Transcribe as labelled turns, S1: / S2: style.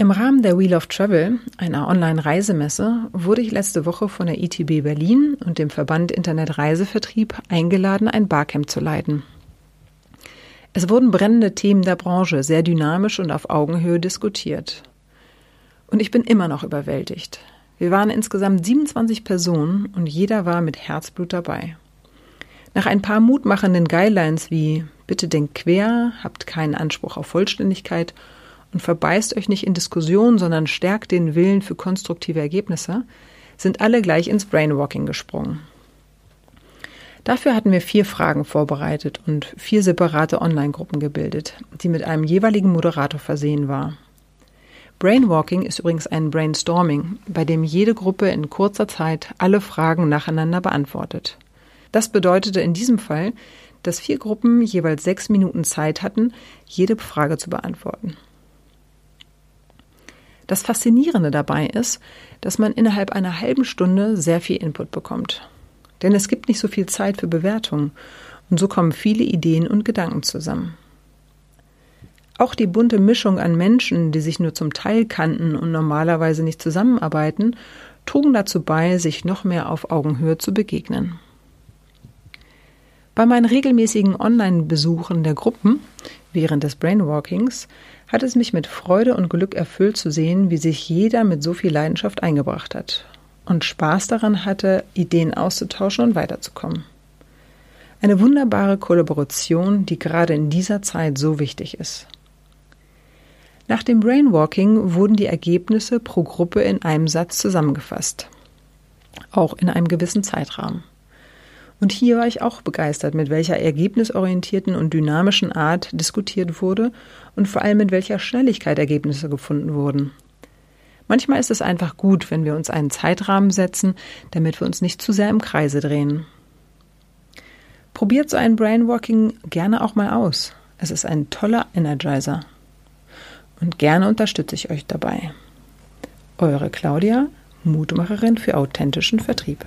S1: Im Rahmen der Wheel of Travel, einer Online-Reisemesse, wurde ich letzte Woche von der ITB Berlin und dem Verband Internet Reisevertrieb eingeladen, ein Barcamp zu leiten. Es wurden brennende Themen der Branche sehr dynamisch und auf Augenhöhe diskutiert. Und ich bin immer noch überwältigt. Wir waren insgesamt 27 Personen und jeder war mit Herzblut dabei. Nach ein paar mutmachenden Guidelines wie bitte denkt quer, habt keinen Anspruch auf Vollständigkeit und verbeißt euch nicht in Diskussionen, sondern stärkt den Willen für konstruktive Ergebnisse, sind alle gleich ins Brainwalking gesprungen. Dafür hatten wir vier Fragen vorbereitet und vier separate Online-Gruppen gebildet, die mit einem jeweiligen Moderator versehen war. Brainwalking ist übrigens ein Brainstorming, bei dem jede Gruppe in kurzer Zeit alle Fragen nacheinander beantwortet. Das bedeutete in diesem Fall, dass vier Gruppen jeweils sechs Minuten Zeit hatten, jede Frage zu beantworten. Das Faszinierende dabei ist, dass man innerhalb einer halben Stunde sehr viel Input bekommt. Denn es gibt nicht so viel Zeit für Bewertungen und so kommen viele Ideen und Gedanken zusammen. Auch die bunte Mischung an Menschen, die sich nur zum Teil kannten und normalerweise nicht zusammenarbeiten, trugen dazu bei, sich noch mehr auf Augenhöhe zu begegnen. Bei meinen regelmäßigen Online-Besuchen der Gruppen während des Brainwalkings hat es mich mit Freude und Glück erfüllt zu sehen, wie sich jeder mit so viel Leidenschaft eingebracht hat und Spaß daran hatte, Ideen auszutauschen und weiterzukommen. Eine wunderbare Kollaboration, die gerade in dieser Zeit so wichtig ist. Nach dem Brainwalking wurden die Ergebnisse pro Gruppe in einem Satz zusammengefasst, auch in einem gewissen Zeitrahmen. Und hier war ich auch begeistert, mit welcher ergebnisorientierten und dynamischen Art diskutiert wurde und vor allem mit welcher Schnelligkeit Ergebnisse gefunden wurden. Manchmal ist es einfach gut, wenn wir uns einen Zeitrahmen setzen, damit wir uns nicht zu sehr im Kreise drehen. Probiert so ein Brainwalking gerne auch mal aus. Es ist ein toller Energizer. Und gerne unterstütze ich euch dabei. Eure Claudia, Mutmacherin für authentischen Vertrieb.